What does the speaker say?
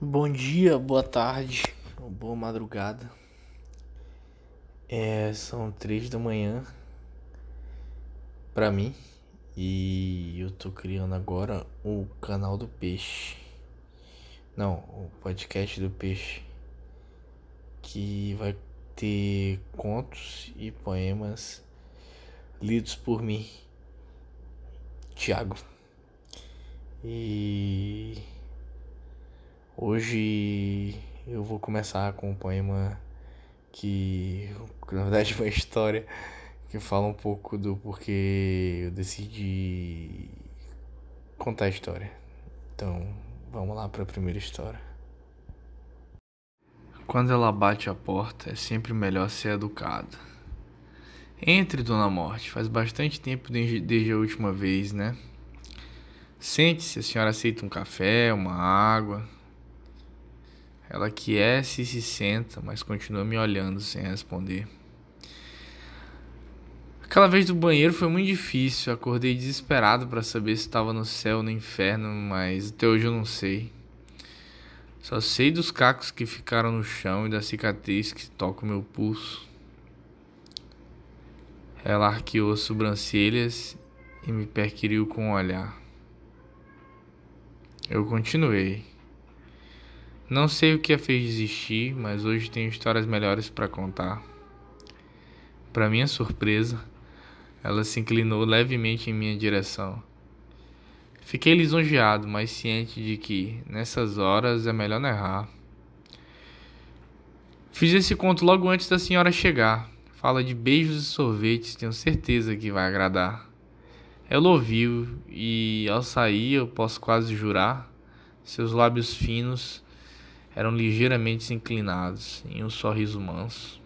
Bom dia, boa tarde, boa madrugada. É, são três da manhã pra mim e eu tô criando agora o canal do peixe. Não, o podcast do peixe que vai ter contos e poemas lidos por mim, Tiago. E Hoje eu vou começar com um poema que, na verdade, é uma história que fala um pouco do porquê eu decidi contar a história. Então, vamos lá para a primeira história. Quando ela bate a porta, é sempre melhor ser educado. Entre, Dona Morte, faz bastante tempo desde, desde a última vez, né? Sente-se, a senhora aceita um café, uma água. Ela aquece e se senta, mas continua me olhando sem responder. Aquela vez do banheiro foi muito difícil. Acordei desesperado para saber se estava no céu ou no inferno, mas até hoje eu não sei. Só sei dos cacos que ficaram no chão e da cicatriz que toca o meu pulso. Ela arqueou as sobrancelhas e me perquiriu com o um olhar. Eu continuei. Não sei o que a fez desistir, mas hoje tenho histórias melhores para contar. Para minha surpresa, ela se inclinou levemente em minha direção. Fiquei lisonjeado, mas ciente de que, nessas horas, é melhor não errar. Fiz esse conto logo antes da senhora chegar. Fala de beijos e sorvetes, tenho certeza que vai agradar. Ela ouviu e, ao sair, eu posso quase jurar, seus lábios finos eram ligeiramente inclinados em um sorriso manso.